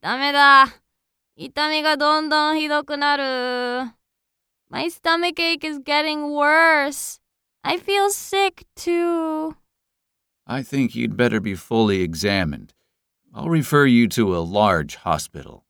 ダメだ。痛みがどんどんひどくなる。My stomach ache is getting worse. I feel sick too. I think you'd better be fully examined. I'll refer you to a large hospital.